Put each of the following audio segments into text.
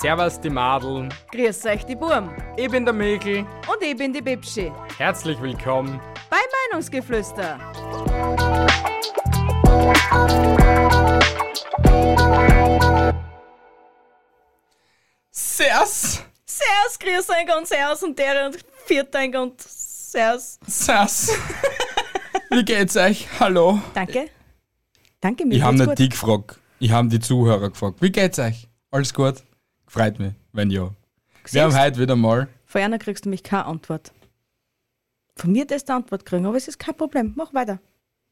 Servus die Madeln. Grüß euch die Burm. Ich bin der Mikl. Und ich bin die Bibschi. Herzlich willkommen. Bei Meinungsgeflüster. Servus. Servus, grüß euch und Servus und der und Vierteig und Servus. Servus. Wie geht's euch? Hallo. Danke. Danke, mir Ich habe nicht gut. die gefragt. Ich habe die Zuhörer gefragt. Wie geht's euch? Alles gut? Freut mich, wenn ja. Wir haben heute wieder mal. Von einer kriegst du mich keine Antwort. Von mir darfst du Antwort kriegen, aber es ist kein Problem. Mach weiter.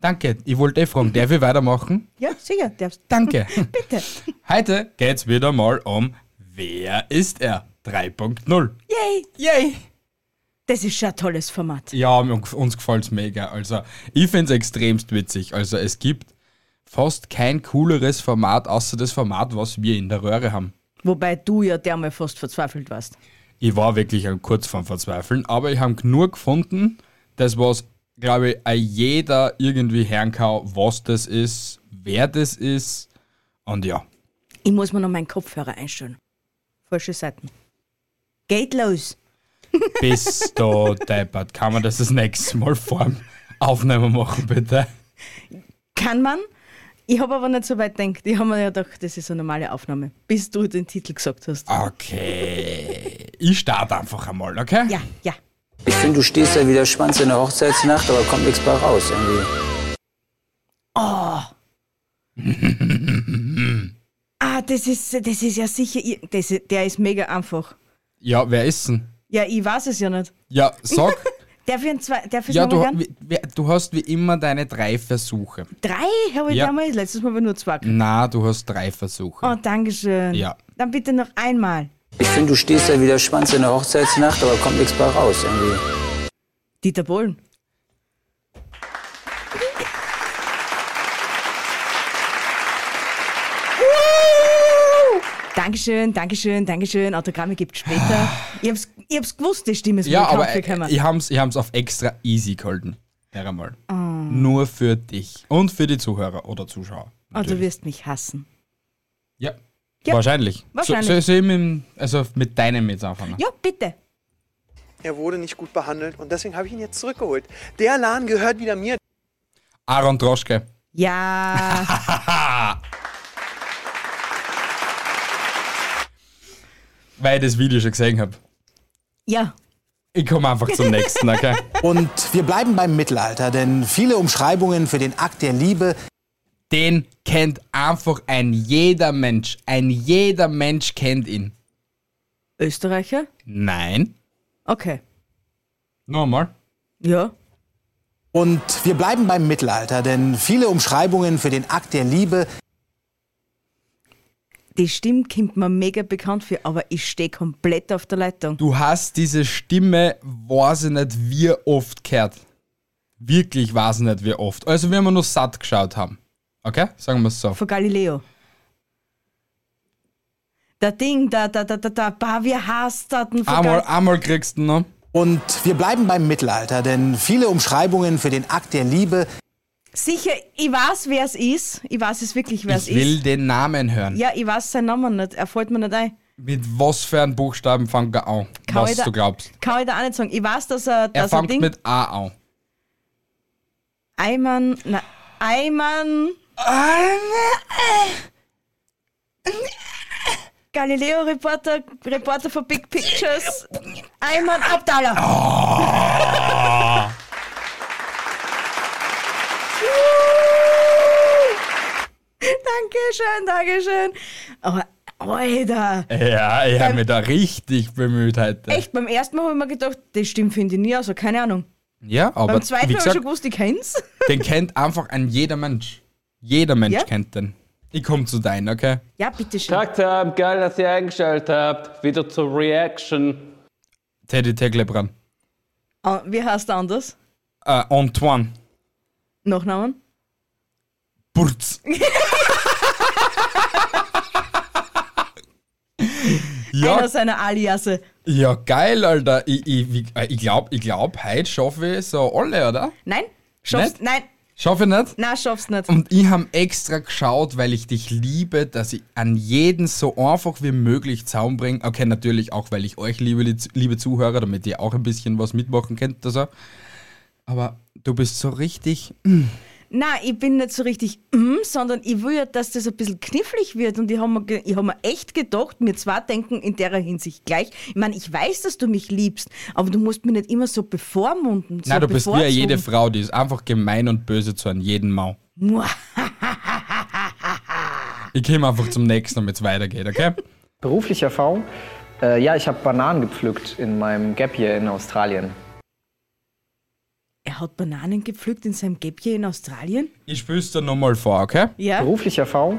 Danke, ich wollte eh fragen, darf ich weitermachen? Ja, sicher, darfst. Danke. Bitte. Heute geht's wieder mal um Wer ist er? 3.0. Yay! Yay! Das ist schon ein tolles Format. Ja, uns gefällt's mega. Also, ich find's extremst witzig. Also, es gibt fast kein cooleres Format, außer das Format, was wir in der Röhre haben. Wobei du ja dermal fast verzweifelt warst. Ich war wirklich kurz vorm Verzweifeln, aber ich habe genug gefunden, das was, glaube ich, jeder irgendwie hören kann, was das ist, wer das ist. Und ja, Ich muss mir noch meinen Kopfhörer einstellen. Falsche Seiten. Geht los. bis da deppert. Kann man das das nächste Mal vorm Aufnehmen machen, bitte? Kann man. Ich habe aber nicht so weit gedacht. Ich habe mir ja gedacht, das ist eine normale Aufnahme. Bis du den Titel gesagt hast. Okay. Ich starte einfach einmal, okay? Ja, ja. Ich finde, du stehst ja wie der Schwanz in der Hochzeitsnacht, aber kommt nichts bei raus irgendwie. Ah, das ist, das ist ja sicher. Das, ist- der ist mega einfach. Ja, wer ist denn? Ja, ich weiß es ja nicht. Ja, sag. Darf ich, zwei, darf ich ja, du, wie- du hast wie immer deine drei Versuche. Drei habe ich Ja. damals. Letztes Mal war nur zwei. Na, du hast drei Versuche. Oh, danke schön. Ja. Dann bitte noch einmal. Ich finde, du stehst ja wie der Schwanz in der Hochzeitsnacht, aber kommt nichts bei raus irgendwie. Dieter Bohlen. Dankeschön, Dankeschön, Dankeschön. Autogramme gibt später. Ich hab's, ich hab's gewusst, die Stimme ist Ja, mir aber äh, gekommen. ich hab's, ich hab's auf extra easy gehalten. Hör einmal. Oh. Nur für dich. Und für die Zuhörer oder Zuschauer. Oh, du natürlich. wirst mich hassen. Ja. Ja, Wahrscheinlich. wahrscheinlich. So, so, so mit, also mit deinem jetzt anfangen. Ja, bitte. Er wurde nicht gut behandelt und deswegen habe ich ihn jetzt zurückgeholt. Der Laden gehört wieder mir. Aaron Droschke. Ja, Weil ich das Video schon gesehen habe. ja. Ich komme einfach zum nächsten, okay? Und wir bleiben beim Mittelalter, denn viele Umschreibungen für den Akt der Liebe Den kennt einfach ein jeder Mensch. Ein jeder Mensch kennt ihn. Österreicher? Nein. Okay. Nochmal. Ja. und wir bleiben beim Mittelalter, denn viele Umschreibungen für den Akt der Liebe Die Stimme kommt mir mega bekannt für, aber ich stehe komplett auf der Leitung. Du hast diese Stimme, weiß ich nicht, wie oft gehört. Wirklich weiß ich nicht, wie oft. Also, wenn wir nur satt geschaut haben. Okay? Sagen wir es so. Von Galileo. Der Ding, da, da, da, da, da, bah, wie heißt das denn? Einmal, einmal kriegst du noch. und wir bleiben beim Mittelalter, denn viele Umschreibungen für den Akt der Liebe Sicher, ich weiß, wer es ist. Ich weiß es wirklich, wer es Ich will ist. den Namen hören. Ja, ich weiß seinen Namen nicht. Er fällt mir nicht ein. Mit was für einem Buchstaben fängt er an? Kann was ich da- du glaubst. Kann ich da auch nicht sagen. Ich weiß, dass er, dass er fängt Ding. mit A an. Eimann, na, Eimann. Galileo Reporter, Reporter von Big Pictures. Ayman Abdallah. Dankeschön, Dankeschön. Aber, Alter. Ja, ich habe mich da richtig bemüht heute. Echt, beim ersten Mal habe ich mir gedacht, das stimmt, finde ich nie, also keine Ahnung. Ja, aber Beim zweiten wie habe ich schon gewusst, ich kenn's. den kennt einfach ein jeder Mensch. Jeder Mensch Ja? kennt den. Ich komme zu deinen, okay? Ja, bitteschön. Tag, Tag, geil, dass ihr eingeschaltet habt. Wieder zur Reaction. Teddy Teglebran. Ah, Wie heißt der anders? Äh, Antoine. Nachnamen? Burz. ja, Einer seiner Aliasse. ja, geil, Alter. Ich, ich, äh, ich glaube, ich glaub, heute schaffe ich so alle, oder? Nein? Schaffst, nein, Schaffe ich nicht? Na, schaff's nicht. Und ich habe extra geschaut, weil ich dich liebe, dass ich an jeden so einfach wie möglich Zaun bringe. Okay, natürlich auch, weil ich euch liebe, liebe Zuhörer, damit ihr auch ein bisschen was mitmachen könnt. Also. Aber du bist so richtig. Na, ich bin nicht so richtig, mm, sondern ich will ja, dass das ein bisschen knifflig wird. Und ich habe mir, ich hab mir echt gedacht, mir zwar denken in der Hinsicht gleich. Ich meine, ich weiß, dass du mich liebst, aber du musst mich nicht immer so bevormunden. So Nein, du bist wie bevorzugen. jede Frau, die ist einfach gemein und böse zu einem jeden Mau. Ich komme einfach zum nächsten, damit es weitergeht, okay? Berufliche Erfahrung? Äh, ja, ich habe Bananen gepflückt in meinem Gap Year in Australien. Er hat Bananen gepflückt in seinem Gäppchen in Australien? Ich spül's dir nochmal vor, okay? Ja. Berufliche Erfahrung?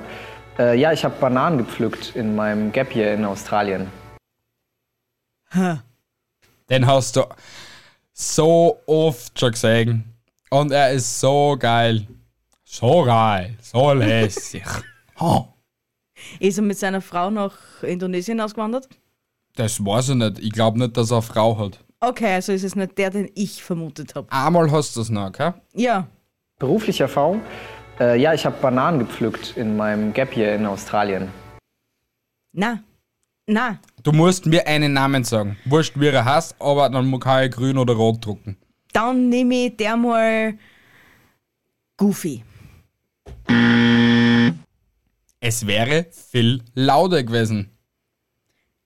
Äh, ja, ich habe Bananen gepflückt in meinem Gap Year in Australien. Den hast du so oft schon gesehen. Und er ist so geil. So geil. So lässig. oh, Ist er mit seiner Frau nach Indonesien ausgewandert? das weiß ich nicht. Ich glaube nicht, dass er eine Frau hat. Okay, also ist es nicht der, den ich vermutet habe. Einmal hast du es noch, okay? Ja. Berufliche Erfahrung? Äh, ja, ich habe Bananen gepflückt in meinem Gap Year in Australien. Na. Na. Du musst mir einen Namen sagen. Wurscht, wie er heißt, aber dann kann ich grün oder rot drucken. Dann nehme ich der mal Goofy. Es wäre viel lauter gewesen.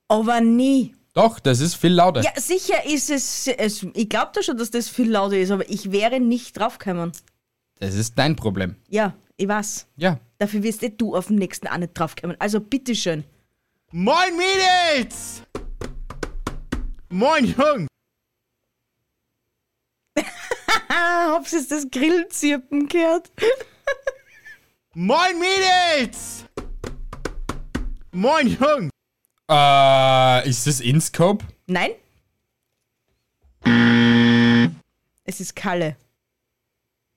Aber nie. Doch, das ist viel lauter. Ja, sicher ist es. es ich glaube da schon, dass das viel lauter ist, aber ich wäre nicht draufgekommen. Das ist dein Problem. Ja, ich weiß. Ja. Dafür wirst eh du auf dem nächsten auch nicht draufkommen. Also bitteschön. Moin Mädels! Moin Jung! Hab's jetzt das Grillzirpen gehört? Moin Mädels! Moin Jung! Äh, ist das InScope? Nein? Es ist Kalle.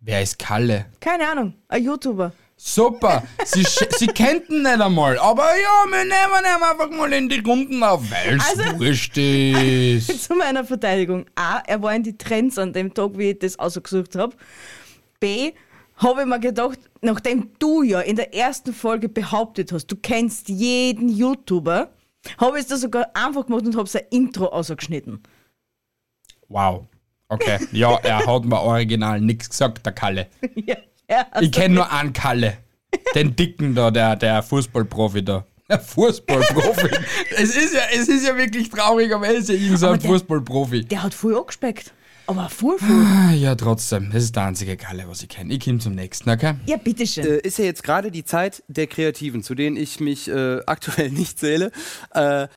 Wer ist Kalle? Keine Ahnung, ein YouTuber. Super, sie, sie kennt ihn nicht einmal, aber ja, wir nehmen ihn einfach mal in die Runden auf, weil es Also- wurscht ist. Zu meiner Verteidigung. A, er war in die Trends an dem Tag, wie ich das ausgesucht habe. B, habe ich mir gedacht, nachdem du ja in der ersten Folge behauptet hast, du kennst jeden YouTuber, habe ich es da sogar einfach gemacht und habe sein Intro ausgeschnitten. Wow. Okay, ja, er hat mir original nichts gesagt, der Kalle. ja, Ich kenne nur einen Kalle. Den Dicken da, der, der Fußballprofi da. Der Fußballprofi. es, ist ja, es ist ja wirklich traurig, aber er ist ja irgend so Fußballprofi. Der hat voll angespeckt. Aber voll, voll. Ah, Ja, trotzdem. Das ist der einzige Kalle, was ich kenne. Ich komme zum nächsten, okay? Ja, bitteschön. Äh, ist ja jetzt gerade die Zeit der Kreativen, zu denen ich mich äh, aktuell nicht zähle. Äh,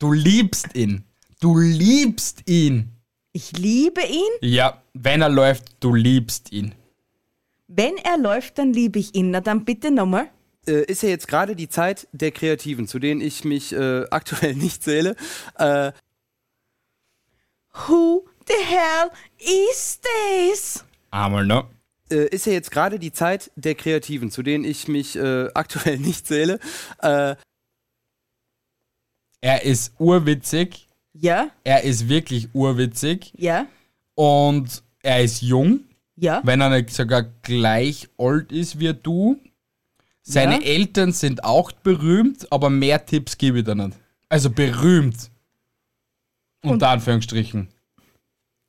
Du liebst ihn. Du liebst ihn. Ich liebe ihn. Ja, wenn er läuft, du liebst ihn. Wenn er läuft, dann liebe ich ihn. Na dann bitte nochmal. äh, ist ja jetzt gerade die Zeit der Kreativen, zu denen ich mich äh, aktuell nicht zähle. Äh, Who the hell is this? Einmal noch. äh, ist ja jetzt gerade die Zeit der Kreativen, zu denen ich mich äh, aktuell nicht zähle. Äh, Er ist urwitzig. Ja, Er ist wirklich urwitzig. ja, Und er ist jung. ja. Wenn er nicht sogar gleich alt ist wie du. Seine Ja. Eltern sind auch berühmt, aber mehr Tipps gebe ich da nicht. Also berühmt. Unter Anführungsstrichen.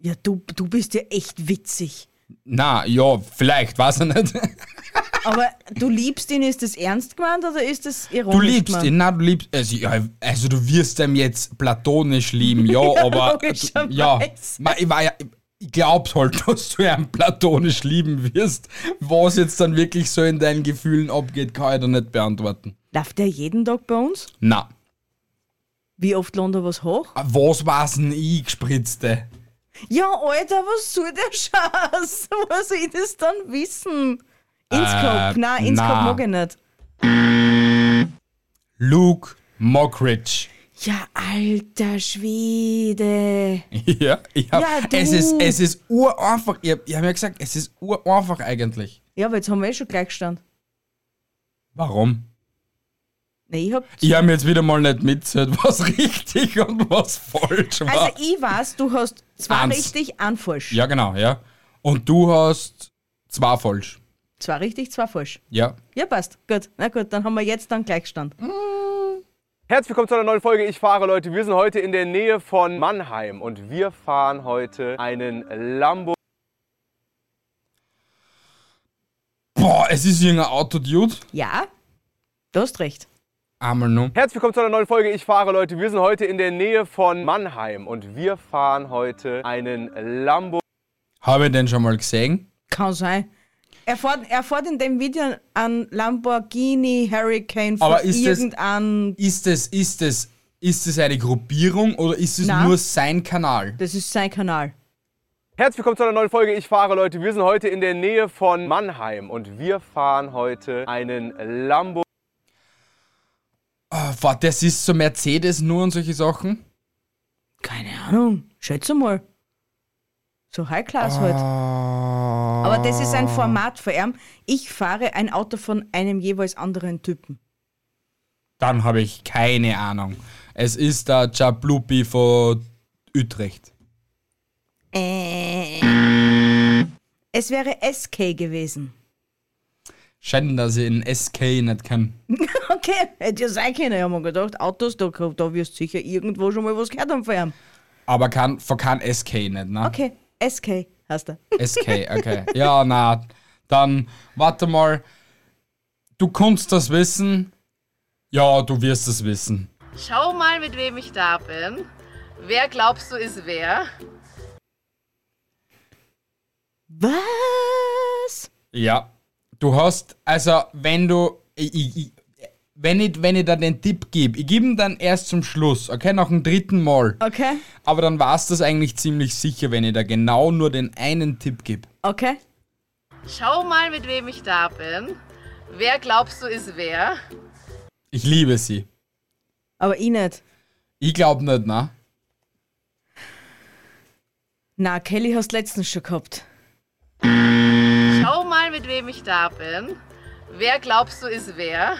Ja, du, du bist ja echt witzig. Na, ja, vielleicht, weiß er nicht. Aber du liebst ihn, ist das ernst gemeint oder ist das ironisch Du liebst gemeint? ihn, na, du liebst. Also, ja, also du wirst ihm jetzt platonisch lieben, ja, aber. logischerweise. ja, ich, war ja, ich glaub's halt, dass du ihn platonisch lieben wirst. Was jetzt dann wirklich so in deinen Gefühlen abgeht, kann ich da nicht beantworten. Läuft der jeden Tag bei uns? Na, Wie oft er was hoch? was war's denn ich, gespritzte? Ja, Alter, was soll der Scheiß? Wo soll ich das dann wissen? Inscope, Äh, nein, Inscope mag ich nicht. Luke Mockridge. Ja, alter Schwede. Ja, ich hab, Ja, du. es ist, es ist ureinfach. Ich hab, ich hab ja gesagt, es ist ureinfach eigentlich. Ja, aber jetzt haben wir eh schon gleich gestanden. Warum? Nee, ich hab. Ich habe jetzt wieder mal nicht mitzählt, was richtig und was falsch war. Also, ich weiß, du hast zwei Eins. richtig, ein falsch. ja, genau, ja. Und du hast zwei falsch. Zwei richtig, zwei falsch. Ja. Ja, passt. Gut. Na gut, dann haben wir jetzt dann Gleichstand. Herzlich willkommen zu einer neuen Folge. Ich fahre, Leute. Wir sind heute in der Nähe von Mannheim und wir fahren heute einen Lambo. Boah, es ist irgendein Autodude. Ja, du hast recht. Einmal noch. Herzlich willkommen zu einer neuen Folge. Ich fahre, Leute. Wir sind heute in der Nähe von Mannheim und wir fahren heute einen Lambo. Habe ich den schon mal gesehen? Kann sein. Er fährt, er fährt in dem Video an Lamborghini Hurricane von Aber ist das- irgendeinem. Ist es, ist es, ist es eine Gruppierung oder ist es Nein. nur sein Kanal? Das ist sein Kanal. Herzlich willkommen zu einer neuen Folge. Ich fahre, Leute. Wir sind heute in der Nähe von Mannheim und wir fahren heute einen Lambo. Ah, warte, das ist so Mercedes nur und solche Sachen? Keine Ahnung. Schätze mal. So High Class halt. Aber das ist ein Format für ihn. Ich fahre ein Auto von einem jeweils anderen Typen. Dann habe ich keine Ahnung. Es ist der Jablupi von Utrecht. Äh. Es wäre SK gewesen. Schade, dass ich einen SK nicht kann. Okay, hätte ja sein können. Ich habe mir gedacht, Autos, da, da wirst du sicher irgendwo schon mal was gehört haben von ihm. Aber kann, von kein SK nicht, ne? Okay, SK hast du. SK, okay. Ja, na, dann warte mal. Du kannst das wissen. Ja, du wirst es wissen. Schau mal, mit wem ich da bin. Wer glaubst du ist wer? Was? Ja. Du hast, also wenn du, ich, ich, wenn ich, wenn ich da den Tipp gebe, ich gebe ihn dann erst zum Schluss, okay, nach dem dritten Mal. Okay, Aber dann war es das eigentlich ziemlich sicher, wenn ich da genau nur den einen Tipp gebe. okay. Schau mal, mit wem ich da bin. Wer glaubst du ist wer? Ich liebe sie. Aber ich nicht. Ich glaube nicht, ne? Na, Kelly hast letztens schon gehabt. Mal, mit wem ich da bin. Wer glaubst du ist wer?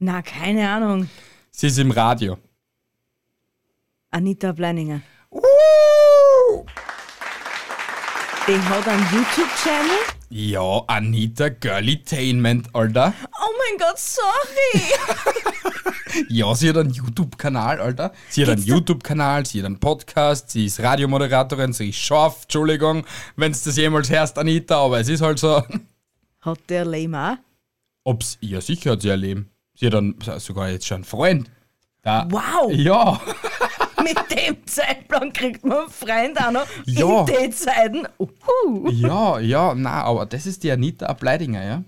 Na, keine Ahnung. Sie ist im Radio. Anita Bleininger. Die hat einen YouTube-Channel. Ja, Anita Girlytainment, Alter. Oh mein Gott, sorry. Ja, sie hat einen YouTube-Kanal, Alter. Sie hat einen YouTube-Kanal, sie hat einen Podcast, sie ist Radiomoderatorin, sie ist scharf, Entschuldigung, wenn du das jemals hörst, Anita, aber es ist halt so. Hat der Lame auch? Ob's, ja, sicher hat sie ein Leben. Sie hat dann sogar jetzt schon einen Freund. Da, Wow. Ja, Mit dem Zeitplan kriegt man einen Freund auch noch Ja. in den Zeiten. Uhu. ja, ja, na, aber das ist die Anita Ableidinger, ja?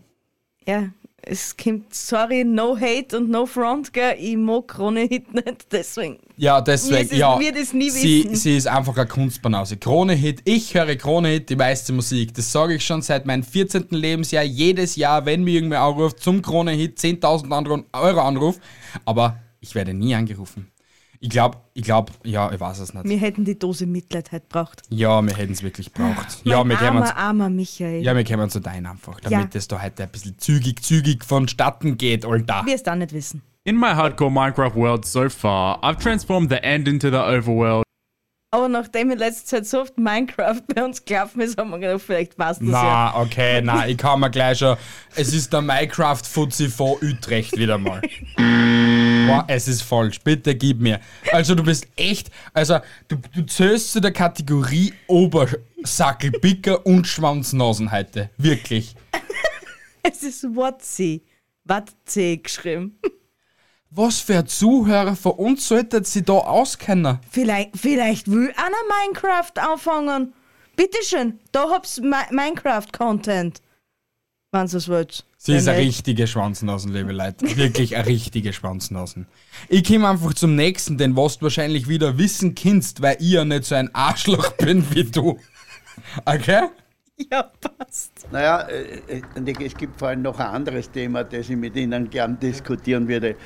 Ja, es kommt, sorry, no hate und no front, gell? Ich mag Krone Hit nicht, deswegen. Ja, deswegen, das- ja. wir das nie sie, wissen. sie ist einfach eine Kunstbanause. Krone-Hit, ich höre Krone-Hit, die meiste Musik. Das sage ich schon seit meinem 14. Lebensjahr. Jedes Jahr, wenn mir irgendwer anruft, zum Krone-Hit 10.000 Andro- Euro Anruf. Aber ich werde nie angerufen. Ich glaube, ich glaube, ja, ich weiß es nicht. Wir hätten die Dose Mitleid heute braucht. Ja, wir hätten es wirklich braucht. Ja, wir kommen, armer, zu, armer Michael. ja, wir kommen zu deinem einfach, damit Ja. es da heute ein bisschen zügig, zügig vonstatten geht, Alter. Wir es da nicht wissen. In my hardcore Minecraft world so far, I've transformed the end into the overworld. Aber nachdem in letzter Zeit so oft Minecraft bei uns gelaufen ist, haben wir gedacht, vielleicht passt das ja. Na, okay, na, ich kann mir gleich schon. Es ist der Minecraft-Fuzzi von Utrecht wieder mal. Boah, es ist falsch. Bitte gib mir. Also, du bist echt. Also, du, du zählst zu der Kategorie Obersackelpicker und Schwanznasen heute. Wirklich. Es ist Watzi. Watzi geschrieben. Was für ein Zuhörer von uns sollte sie da auskennen? Vielleicht, vielleicht will einer Minecraft anfangen. Bitteschön, da hab's Mi Minecraft-Content. Wenn ihr es wollt. Sie ist eine richtige Schwanznasen, liebe Leute. Wirklich eine richtige Schwanznasen. Ich komme einfach zum nächsten, den was du wahrscheinlich wieder wissen kannst, weil ich ja nicht so ein Arschloch bin wie du. Okay? Ja, passt. Naja, äh, äh, es gibt vor allem noch ein anderes Thema, das ich mit Ihnen gern diskutieren würde.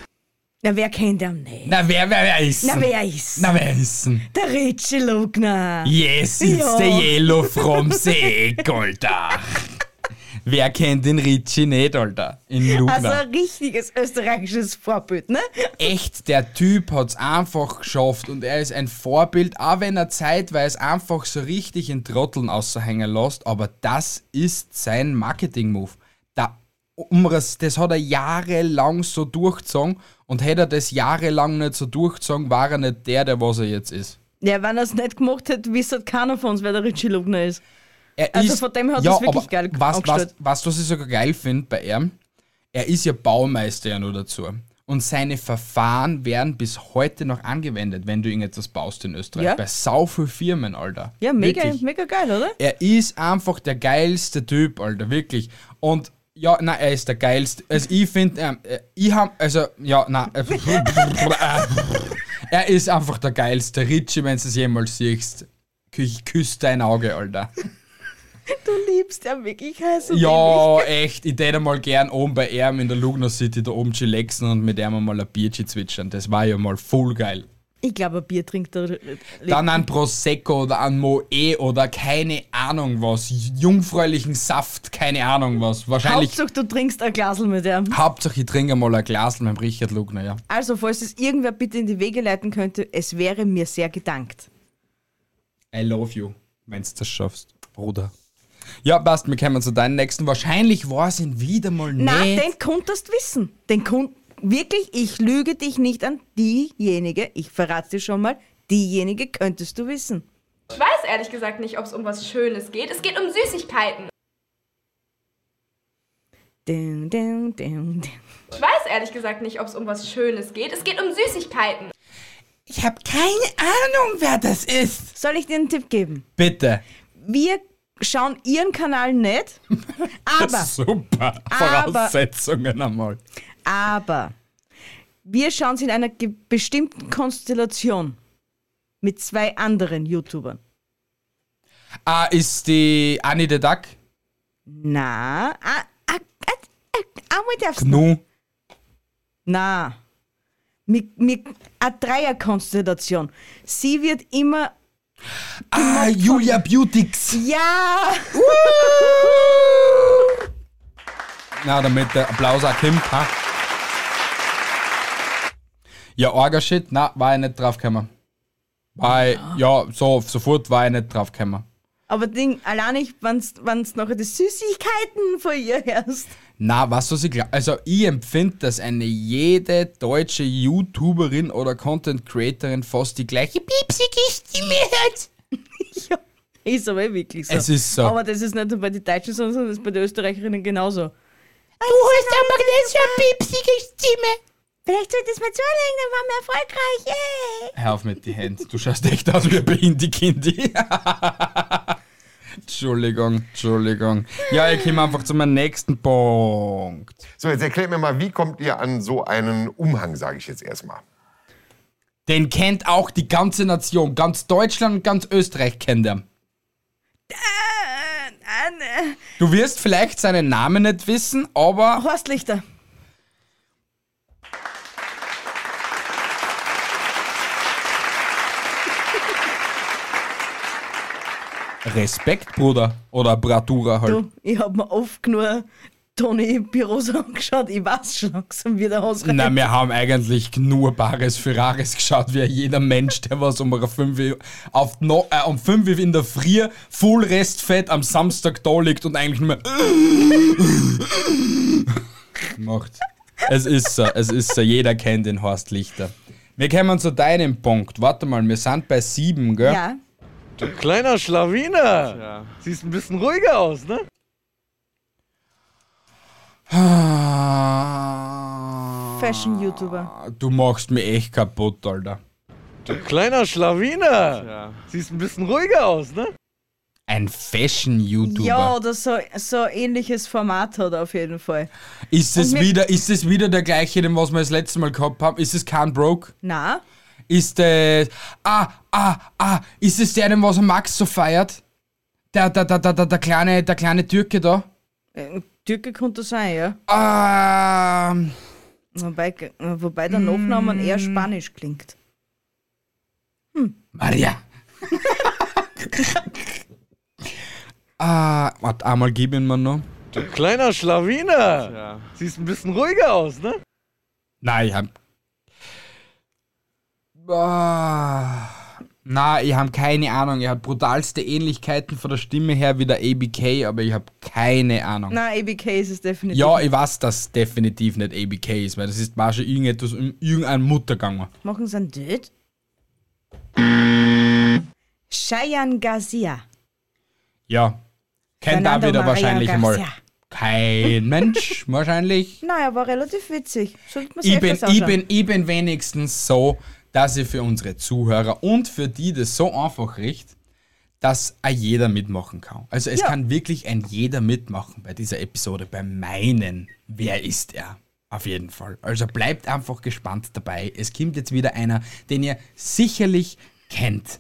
Na, wer kennt ihn nicht? Na, wer, wer, wer ist Na, wer ist? Na, wer ist denn? Der Richie Lugner. Yes, it's Ja. the yellow from the Alter. Wer kennt den Ritchie nicht, Alter? In Lugner. Also ein richtiges österreichisches Vorbild, ne? Echt, der Typ hat's einfach geschafft und er ist ein Vorbild, auch wenn er zeitweise einfach so richtig in Trotteln außerhängen lässt, aber das ist sein Marketing-Move. Da, um das, das hat er jahrelang so durchgezogen und hätte er das jahrelang nicht so durchgezogen, war er nicht der, der was er jetzt ist. Ja, wenn er es nicht gemacht hätte, wüsste keiner von uns, wer der Richie Lugner ist. Er Also ist, von dem hat ja, das wirklich geil was, was, angestellt. was, was ich sogar geil finde bei ihm, er ist ja Baumeister ja nur dazu. Und seine Verfahren werden bis heute noch angewendet, wenn du irgendetwas baust in Österreich. Ja. Bei sau vielen Firmen, Alter. Ja, mega, Wirklich. mega geil, oder? Er ist einfach der geilste Typ, Alter, wirklich. Und ja, nein, er ist der geilste. Also ich finde, ähm, äh, ich hab, also, ja, nein. Äh, er ist einfach der geilste. Richie, wenn du es jemals siehst, kü- küsst dein Auge, Alter. Du liebst ja wirklich heiß und Ja, echt. Ich hätte mal gern oben bei ihm in der Lugner City da oben chillaxen und mit ihm mal ein Bierchen zwitschern. Das war ja mal voll geil. Ich glaube, ein Bier trinkt er. Dann ein Prosecco oder ein Moe oder keine Ahnung was. Jungfräulichen Saft, keine Ahnung was. Wahrscheinlich. Hauptsache, du trinkst ein Glasl mit ihm. Hauptsache, ich trinke mal ein Glas mit Richard Lugner, ja. Also, falls es irgendwer bitte in die Wege leiten könnte, es wäre mir sehr gedankt. I love you, wenn du das schaffst, Bruder. Ja, passt, wir kommen zu deinem nächsten. Wahrscheinlich war es ihn wieder mal Nein, nicht. den konntest wissen. Den kon wirklich, ich lüge dich nicht an. Diejenige, ich verrate dir schon mal, diejenige könntest du wissen. Ich weiß ehrlich gesagt nicht, ob es um was Schönes geht. Es geht um Süßigkeiten. Ding, ding, ding, ding. Ich weiß ehrlich gesagt nicht, ob es um was Schönes geht. Es geht um Süßigkeiten. Ich habe keine Ahnung, wer das ist. Soll ich dir einen Tipp geben? Bitte. Wir schauen ihren Kanal nicht, aber, Super. Aber- Voraussetzungen einmal. aber wir schauen sie in einer bestimmten Konstellation mit zwei anderen YouTubern. Ah, ist die Annie the Duck? Na, ah, ah, ah, ah, einmal darfst du. Na, mit, mit eine Dreierkonstellation. Sie wird immer. Ah, Julia Beautix. Ja! Na, damit der Applaus auch kommt, ha? Ja, arger Shit, na, war ich nicht draufgekommen. Ich, ja, so, sofort war ich nicht draufgekommen. Aber Ding, allein nicht, wenn du nachher die Süßigkeiten von ihr hörst. Na, was was ich glaube, also ich empfinde, dass eine jede deutsche YouTuberin oder Content Creatorin fast die gleiche piepsige Stimme hat. ja, ist aber eh wirklich so. Es ist so. Aber das ist nicht nur bei den Deutschen, so, sondern das ist bei den Österreicherinnen genauso. Du hast aber nicht so eine piepsige Stimme. Vielleicht sollte es mal zulegen, dann waren wir erfolgreich. Yeah. Hör auf mit die Hände, du schaust echt aus wie ein Behindi-Kindi. Entschuldigung, Entschuldigung. Ja, ich komme einfach zu meinem nächsten Punkt. So, jetzt erklärt mir mal, wie kommt ihr an so einen Umhang, sage ich jetzt erstmal. Den kennt auch die ganze Nation, ganz Deutschland und ganz Österreich kennt er. Du wirst vielleicht seinen Namen nicht wissen, aber. Horst Lichter. Respekt, Bruder. Oder Bradura halt. Du, ich hab mir oft genug Toni Pirosa angeschaut. Ich weiß schon langsam, wie der ausreicht. Na, wir haben eigentlich nur Bares Ferraris geschaut, wie jeder Mensch, der was um 5 Uhr auf no, äh, um 5 Uhr in der Früh voll Restfett am Samstag da liegt und eigentlich nur macht. Es ist so, es ist so, jeder kennt den Horst Lichter. Wir kommen zu deinem Punkt. Warte mal, wir sind bei 7, gell? Ja. Du kleiner Schlawiner. Siehst ein bisschen ruhiger aus, ne? Fashion-YouTuber. Du machst mich echt kaputt, Alter. Du kleiner Schlawiner. Siehst ein bisschen ruhiger aus, ne? Ein Fashion-YouTuber. Ja, oder so, so ein ähnliches Format hat er auf jeden Fall. Ist es wieder, ist es wieder der gleiche, den was wir das letzte Mal gehabt haben? Ist es Can Broke? Na, Ist es. Ah, ah, ah, ist es der, den was er Max so feiert? Der, der, der, der, der, der kleine, der kleine Türke da? äh, Türke könnte sein, ja. Ähm. Wobei, äh, wobei der Nachname eher Spanisch klingt. Maria. ah, warte, einmal gib ihn mir noch. Du kleiner Schlawiner. Siehst ein bisschen ruhiger aus, ne? Nein, ich hab. Ah, na, ich habe keine Ahnung. Ich habe brutalste Ähnlichkeiten von der Stimme her wie der ABK, aber ich habe keine Ahnung. Nein, ABK ist es definitiv. Ja, ich weiß, dass es definitiv nicht ABK ist, weil das ist mal schon irgendetwas um irgendeine Mutter gegangen. Machen sie einen Död? Cheyenne Garcia. Ja. Kennt da wieder Maria wahrscheinlich mal Garcia. kein Mensch, wahrscheinlich. Nein, er war relativ witzig. Sollte man Ich bin, ich, bin, ich bin wenigstens so, dass ich für unsere Zuhörer und für die das so einfach richt, dass ein jeder mitmachen kann. Also es Ja. kann wirklich ein jeder mitmachen bei dieser Episode, bei meinen Wer ist er? Auf jeden Fall. Also bleibt einfach gespannt dabei. Es kommt jetzt wieder einer, den ihr sicherlich kennt.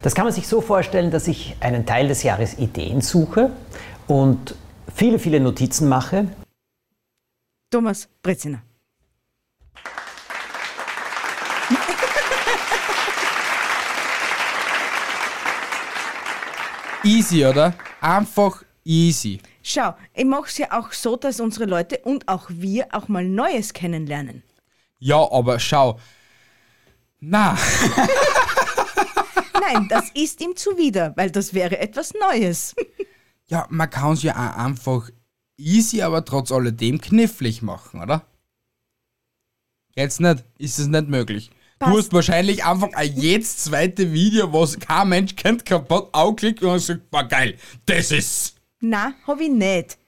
Das kann man sich so vorstellen, dass ich einen Teil des Jahres Ideen suche und viele, viele Notizen mache. Thomas Breziner. Easy, oder? Einfach easy. Schau, ich mache es ja auch so, dass unsere Leute und auch wir auch mal Neues kennenlernen. Ja, aber schau. Na, Nein, das ist ihm zuwider, weil das wäre etwas Neues. ja, man kann es ja auch einfach easy, aber trotz alledem knifflig machen, oder? Jetzt nicht, ist es nicht möglich. Du hast wahrscheinlich einfach ein jedes zweite Video, was kein Mensch kennt, kaputt, anklickt und sagt, war geil, das ist. Na, hab ich nicht.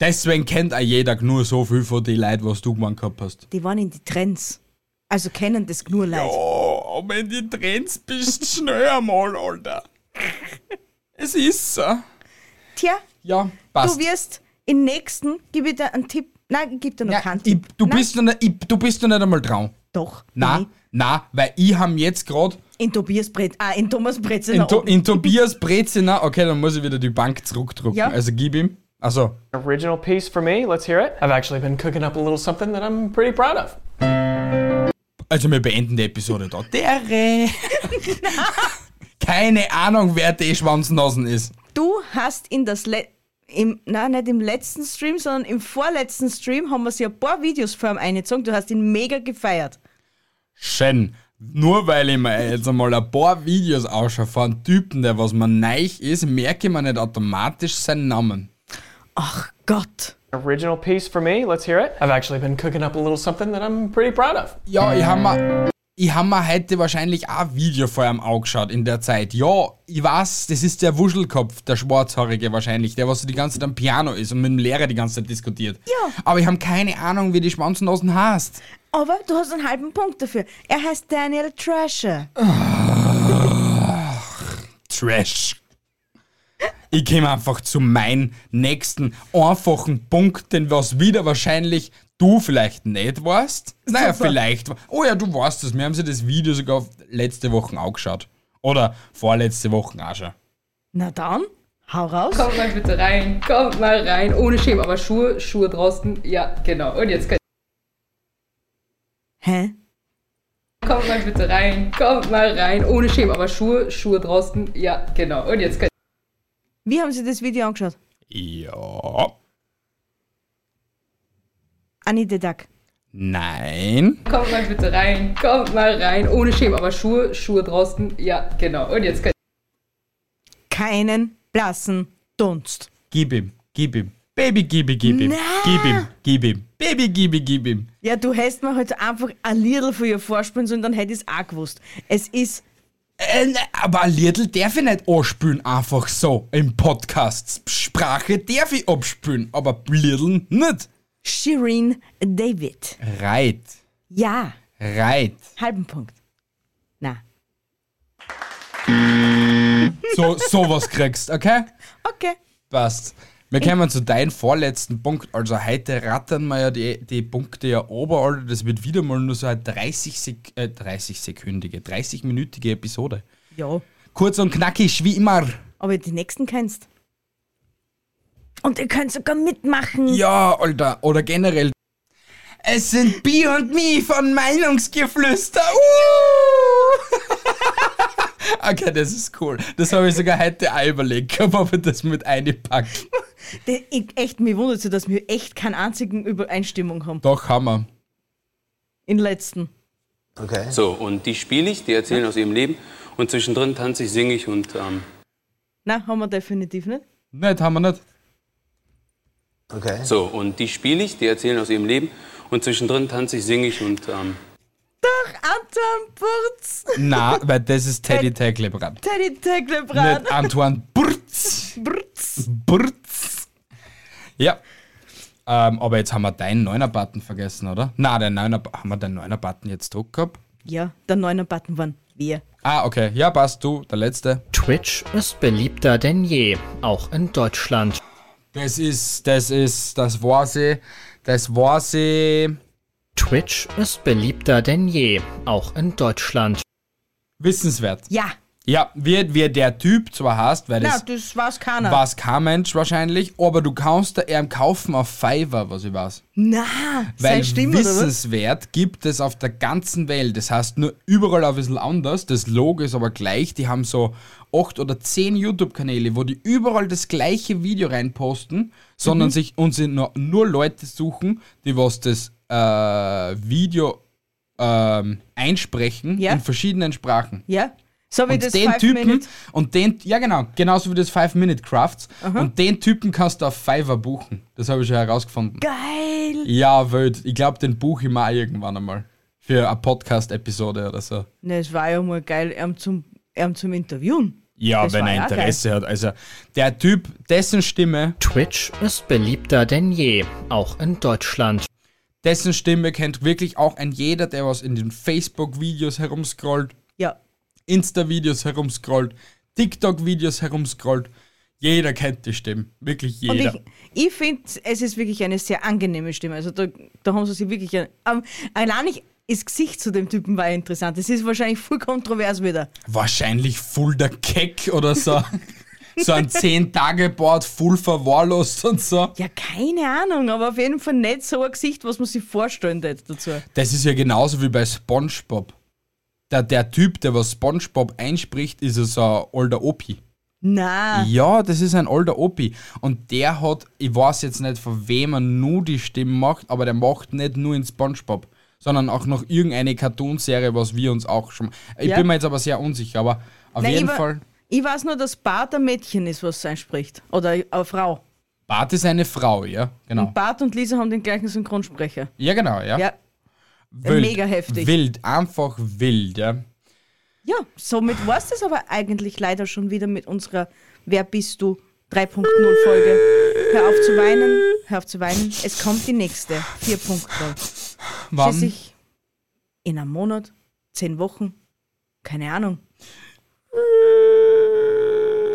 Deswegen kennt auch jeder nur so viel von den Leuten, was du gemacht gehabt hast. Die waren in die Trends. Also kennen das nur Leute. Oh, aber in die Trends bist schnell einmal, Alter. Es ist so. Tja, Ja, passt. du wirst im nächsten, gib ich dir einen Tipp. Nein, gib dir noch keinen Ich, Tipp. du, Nein, bist noch nicht, ich, du bist noch nicht einmal dran. Doch. Na, nein. na, weil ich ham jetzt gerade In Tobias Brett, ah, in Thomas Breziner in, to, oben. in Tobias Breziner, okay, dann muss ich wieder die Bank zurückdrucken. Ja. Also gib ihm. Also, Original piece for me. Let's hear it. I've actually been cooking up a little something that I'm pretty proud of. also wir beenden die Episode da. Dere. Keine Ahnung, wer die Schwanznasen ist. Du hast in das Le im, nein, nicht im letzten Stream, sondern im vorletzten Stream haben wir sie ein paar Videos vor ihm eingezogen. Du hast ihn mega gefeiert. Schön. Nur weil ich mir jetzt einmal ein paar Videos ausschaue von einem Typen, der was mir neich ist, merke ich mir nicht automatisch seinen Namen. Ach Gott. Original piece for me. Let's hear it. I've actually been cooking up a little something that I'm pretty proud of. Ja, ich habe mir, ich hab mir heute wahrscheinlich auch ein Video vor ihm angeschaut in der Zeit. Ja, ich weiß, das ist der Wuschelkopf, der Schwarzhaarige wahrscheinlich, der was so die ganze Zeit am Piano ist und mit dem Lehrer die ganze Zeit diskutiert. Ja. Aber ich habe keine Ahnung, wie die Schwanznasen heißt. Aber du hast einen halben Punkt dafür. Er heißt Daniel Trasher. Trash. Ich komme einfach zu meinem nächsten einfachen Punkt, den was wieder wahrscheinlich du vielleicht nicht weißt. Naja, Super. vielleicht. Oh ja, du weißt es. Wir haben sie das Video sogar letzte Woche angeschaut. Oder vorletzte Woche auch schon. Na dann, hau raus. Kommt mal bitte rein, kommt mal rein, ohne Schämen, aber Schuhe, Schuhe draußen, ja, genau. Und jetzt könnt Hä? Kommt mal bitte rein, kommt mal rein, ohne Schämen, aber Schuhe, Schuhe draußen, ja, genau. Und jetzt könnt Wie haben Sie das Video angeschaut? Ja. Annie the Duck. Nein. Kommt mal bitte rein, kommt mal rein, ohne Schämen, aber Schuhe, Schuhe draußen, ja, genau. Und jetzt könnt Keinen blassen Dunst. Gib ihm, gib ihm. Baby, gib ihm, gib ihm. Gib ihm, gib ihm. Baby, gib ihm, gib ihm. Ja, du hättest mir heute einfach ein Lidl für ihr vorspielen sollen, dann hätte ich es auch gewusst. Es ist. Äh, ne, aber ein Lidl darf ich nicht anspülen, einfach so im Podcast. Sprache darf ich abspülen, aber Lidl nicht. Shireen David. Reit, Ja, reit. halben Punkt. Na. So, sowas kriegst, okay? Okay. Passt. Wir kommen zu deinem vorletzten Punkt. Also heute rattern wir ja die, die Punkte ja ober, Alter. Das wird wieder mal nur so eine 30, Sek äh, 30 sekündige, 30-minütige Episode. Ja. Kurz und knackig, wie immer. Aber die nächsten kennst. Und ihr könnt sogar mitmachen. Ja, Alter. Oder generell. Es sind Bi und Mi von Meinungsgeflüster. Uh! okay, das ist cool. Das habe ich sogar heute auch überlegt, ob ich das mit einpacke. Der, ich, echt, mir wundert so, dass wir echt keine einzigen Übereinstimmung haben. Doch, haben wir. In letzten. Okay. So, und die spiele ich, die erzählen aus ihrem Leben. Und zwischendrin tanze ich, singe ich und ähm, Nein, haben wir definitiv nicht. Nicht, haben wir nicht. Okay. so, und die spiele ich, die erzählen aus ihrem Leben. Und zwischendrin tanze ich, singe ich und ähm, Doch, Anton Burz. Na, weil das ist Teddy Tecklebrand. Teddy Tecklebrand. Nicht Antoine Burz. Burz. Burz. Ja. Ähm, aber jetzt haben wir deinen Neuner-Button vergessen, oder? Na, den Neuner, haben wir den Neuner-Button jetzt druck gehabt? Ja, der neuner Button waren wir. Ah, okay. Ja, passt du, der letzte. Twitch ist beliebter denn je, auch in Deutschland. Das ist, das ist, das war sie, das war sie. Twitch ist beliebter denn je, auch in Deutschland. Wissenswert. Ja. Ja, wie, wie der Typ zwar heißt, weil das das war's keiner. weiß kein Mensch wahrscheinlich, aber du kannst da eher kaufen auf Fiverr, was ich weiß. Na, Weil was? Wissenswert gibt es auf der ganzen Welt. Das heißt nur überall ein bisschen anders. Das Logo ist aber gleich. Die haben so acht oder zehn YouTube-Kanäle, wo die überall das gleiche Video reinposten, sondern Mhm. sich und nur, nur Leute suchen, die was das äh, Video ähm, einsprechen Ja. in verschiedenen Sprachen. Ja. So wie und das den Five Typen Minute. und den ja genau genauso wie das Five Minute Crafts Aha. und den Typen kannst du auf Fiverr buchen. Das habe ich schon herausgefunden. Geil. Ja, wild. Ich glaube, den buche ich mal irgendwann einmal. Für eine Podcast-Episode oder so. Ne, es war ja mal geil, ihm zum, ihm zum Interviewen. Ja, Das wenn er Interesse hat. Also, der Typ, dessen Stimme. Twitch ist beliebter denn je, auch in Deutschland. Dessen Stimme kennt wirklich auch ein jeder, der was in den Facebook-Videos herumscrollt. Ja. Insta-Videos herumscrollt. TikTok-Videos herumscrollt. Jeder kennt die Stimme. Wirklich Und jeder. ich, ich finde, es ist wirklich eine sehr angenehme Stimme. Also da, da haben sie sich wirklich. Ein, ähm, allein ich, das Gesicht zu dem Typen war interessant. Das ist wahrscheinlich voll kontrovers wieder. Wahrscheinlich voll der Keck oder so. so ein 10-Tage-Board, voll verwahrlost und so. Ja, keine Ahnung, aber auf jeden Fall nicht so ein Gesicht, was man sich vorstellen dazu. Das ist ja genauso wie bei SpongeBob. Der, der Typ, der was SpongeBob einspricht, ist so ein alter Opi. Na. Ja, das ist ein alter Opi. Und der hat, ich weiß jetzt nicht, von wem er nur die Stimme macht, aber der macht nicht nur in SpongeBob, sondern auch noch irgendeine Cartoonserie, was wir uns auch schon. Ich Ja. bin mir jetzt aber sehr unsicher, aber auf Nein, jeden ich, Fall. Ich weiß nur, dass Bart ein Mädchen ist, was einspricht. Oder eine Frau. Bart ist eine Frau, ja, genau. Und Bart und Lisa haben den gleichen Synchronsprecher. Ja, genau, ja. Ja. Wild, mega heftig. Wild, einfach wild, ja. Ja, somit war es das aber eigentlich leider schon wieder mit unserer Wer bist du 3.0 Folge. Hör auf zu weinen, hör auf zu weinen. Es kommt die nächste 4.0. Wann? Schließlich in einem Monat, zehn Wochen, keine Ahnung.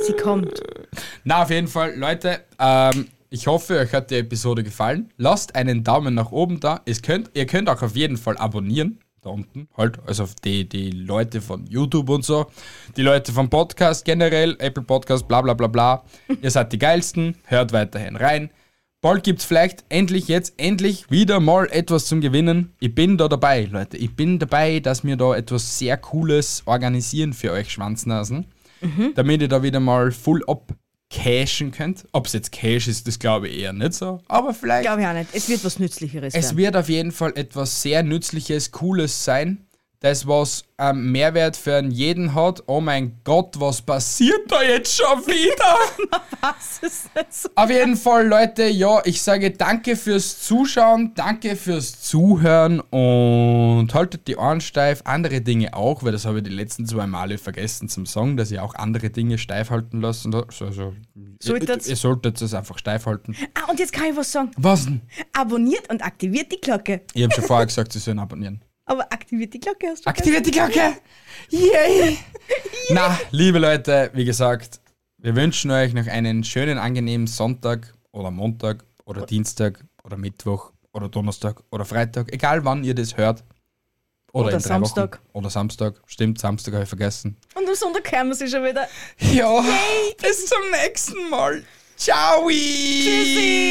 Sie kommt. Na, auf jeden Fall, Leute, ähm, ich hoffe, euch hat die Episode gefallen. Lasst einen Daumen nach oben da. Es könnt, ihr könnt auch auf jeden Fall abonnieren. Da unten halt, also die, die Leute von YouTube und so, die Leute vom Podcast generell, Apple Podcast, bla bla bla bla. ihr seid die geilsten, hört weiterhin rein. Bald gibt's vielleicht endlich jetzt, endlich wieder mal etwas zum Gewinnen. Ich bin da dabei, Leute. Ich bin dabei, dass wir da etwas sehr Cooles organisieren für euch Schwanznasen Mhm. damit ihr da wieder mal full abcashen könnt. Ob es jetzt Cash ist, das glaube ich eher nicht so. Aber vielleicht. Glaube ich auch nicht. Es wird was Nützlicheres Es werden. wird auf jeden Fall etwas sehr Nützliches, Cooles sein. Das, was ähm, Mehrwert für einen jeden hat. Oh mein Gott, was passiert da jetzt schon wieder? was ist das? Auf jeden Fall, Leute, ja, ich sage danke fürs Zuschauen, danke fürs Zuhören und haltet die Ohren steif. Andere Dinge auch, weil das habe ich die letzten zwei Male vergessen zum Song, dass ihr auch andere Dinge steif halten lassen. Also, also, Solltet's? ihr, ihr solltet es einfach steif halten. Ah, und jetzt kann ich was sagen. Was denn? Abonniert und aktiviert die Glocke. Ich habe schon vorher gesagt, sie sollen abonnieren. Aber aktiviert die Glocke hast du Aktiviert die Glocke! Yay! Na, liebe Leute, wie gesagt, wir wünschen euch noch einen schönen, angenehmen Sonntag oder Montag oder Dienstag oder Mittwoch oder Donnerstag oder Freitag, egal wann ihr das hört. Oder, Oder in drei Samstag. Wochen. Oder Samstag. Stimmt, Samstag habe ich vergessen. Und am Sonntag hören wir sie schon wieder. Ja, bis zum nächsten Mal. Ciao! Tschüssi!